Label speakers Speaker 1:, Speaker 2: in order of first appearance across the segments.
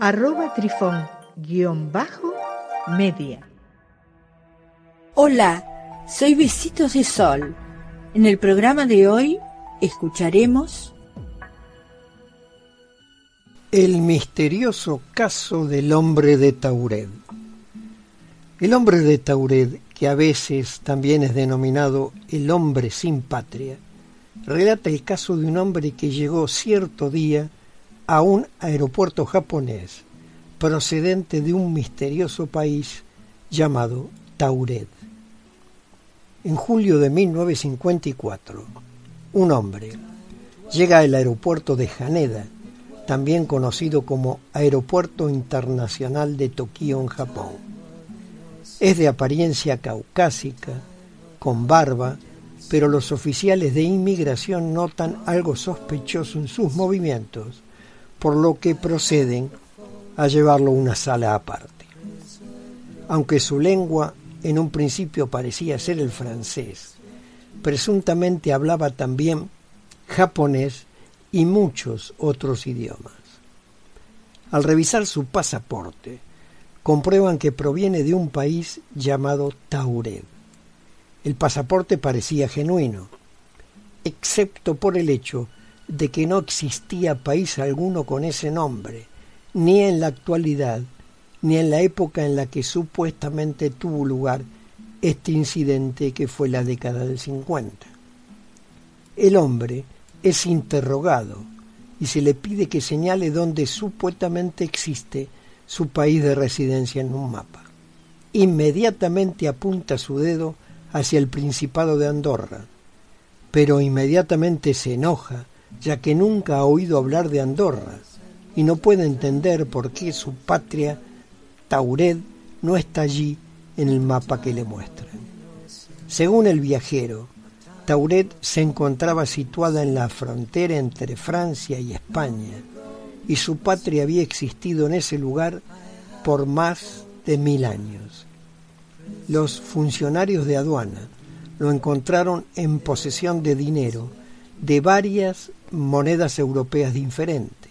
Speaker 1: arroba trifón guion bajo media.
Speaker 2: Hola, soy Besitos de Sol. En el programa de hoy escucharemos
Speaker 3: El misterioso caso del hombre de Tauret. El hombre de Tauret, que a veces también es denominado el hombre sin patria, relata el caso de un hombre que llegó cierto día a un aeropuerto japonés procedente de un misterioso país llamado Tauret. En julio de 1954, un hombre llega al aeropuerto de Haneda, también conocido como Aeropuerto Internacional de Tokio en Japón. Es de apariencia caucásica, con barba, pero los oficiales de inmigración notan algo sospechoso en sus movimientos por lo que proceden a llevarlo a una sala aparte. Aunque su lengua en un principio parecía ser el francés, presuntamente hablaba también japonés y muchos otros idiomas. Al revisar su pasaporte, comprueban que proviene de un país llamado Tauret. El pasaporte parecía genuino, excepto por el hecho de que no existía país alguno con ese nombre, ni en la actualidad, ni en la época en la que supuestamente tuvo lugar este incidente que fue la década del 50. El hombre es interrogado y se le pide que señale dónde supuestamente existe su país de residencia en un mapa. Inmediatamente apunta su dedo hacia el Principado de Andorra, pero inmediatamente se enoja ya que nunca ha oído hablar de Andorra y no puede entender por qué su patria, Tauret, no está allí en el mapa que le muestran. Según el viajero, Tauret se encontraba situada en la frontera entre Francia y España, y su patria había existido en ese lugar por más de mil años. Los funcionarios de aduana lo encontraron en posesión de dinero de varias monedas europeas diferentes.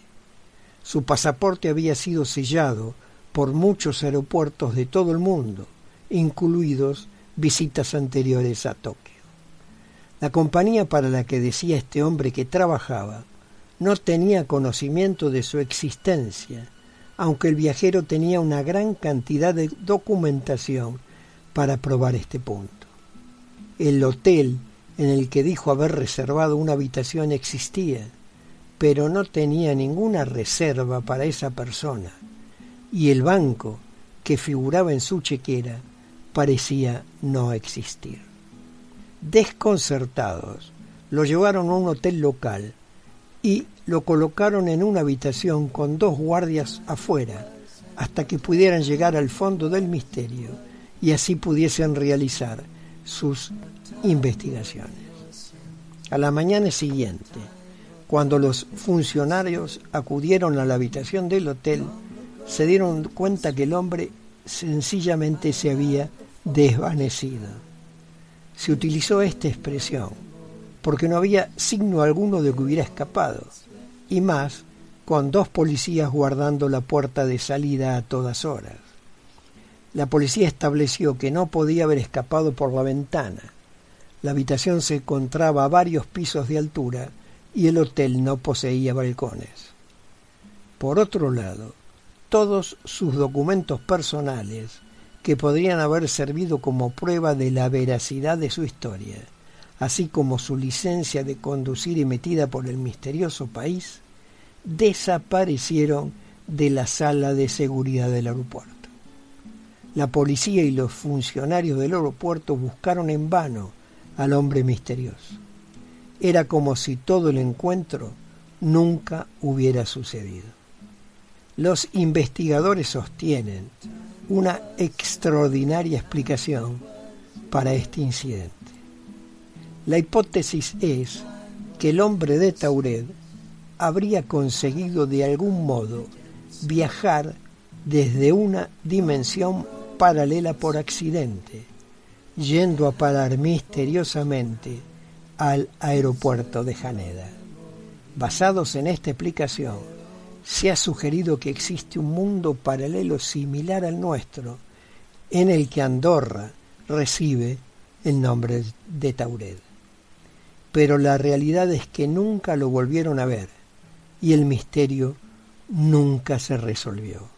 Speaker 3: Su pasaporte había sido sellado por muchos aeropuertos de todo el mundo, incluidos visitas anteriores a Tokio. La compañía para la que decía este hombre que trabajaba no tenía conocimiento de su existencia, aunque el viajero tenía una gran cantidad de documentación para probar este punto. El hotel en el que dijo haber reservado una habitación existía, pero no tenía ninguna reserva para esa persona, y el banco que figuraba en su chequera parecía no existir. Desconcertados, lo llevaron a un hotel local y lo colocaron en una habitación con dos guardias afuera hasta que pudieran llegar al fondo del misterio y así pudiesen realizar sus investigaciones. A la mañana siguiente, cuando los funcionarios acudieron a la habitación del hotel, se dieron cuenta que el hombre sencillamente se había desvanecido. Se utilizó esta expresión porque no había signo alguno de que hubiera escapado, y más con dos policías guardando la puerta de salida a todas horas. La policía estableció que no podía haber escapado por la ventana, la habitación se encontraba a varios pisos de altura y el hotel no poseía balcones. Por otro lado, todos sus documentos personales, que podrían haber servido como prueba de la veracidad de su historia, así como su licencia de conducir emitida por el misterioso país, desaparecieron de la sala de seguridad del aeropuerto. La policía y los funcionarios del aeropuerto buscaron en vano al hombre misterioso. Era como si todo el encuentro nunca hubiera sucedido. Los investigadores sostienen una extraordinaria explicación para este incidente. La hipótesis es que el hombre de Tauret habría conseguido de algún modo viajar desde una dimensión paralela por accidente, yendo a parar misteriosamente al aeropuerto de Haneda. Basados en esta explicación, se ha sugerido que existe un mundo paralelo similar al nuestro, en el que Andorra recibe el nombre de Taured. Pero la realidad es que nunca lo volvieron a ver y el misterio nunca se resolvió.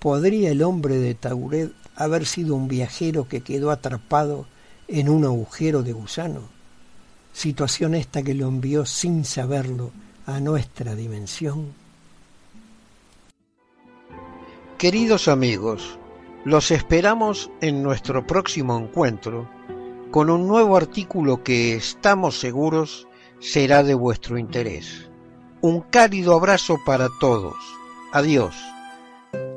Speaker 3: ¿Podría el hombre de Taured haber sido un viajero que quedó atrapado en un agujero de gusano? Situación esta que lo envió sin saberlo a nuestra dimensión.
Speaker 4: Queridos amigos, los esperamos en nuestro próximo encuentro con un nuevo artículo que estamos seguros será de vuestro interés. Un cálido abrazo para todos. Adiós.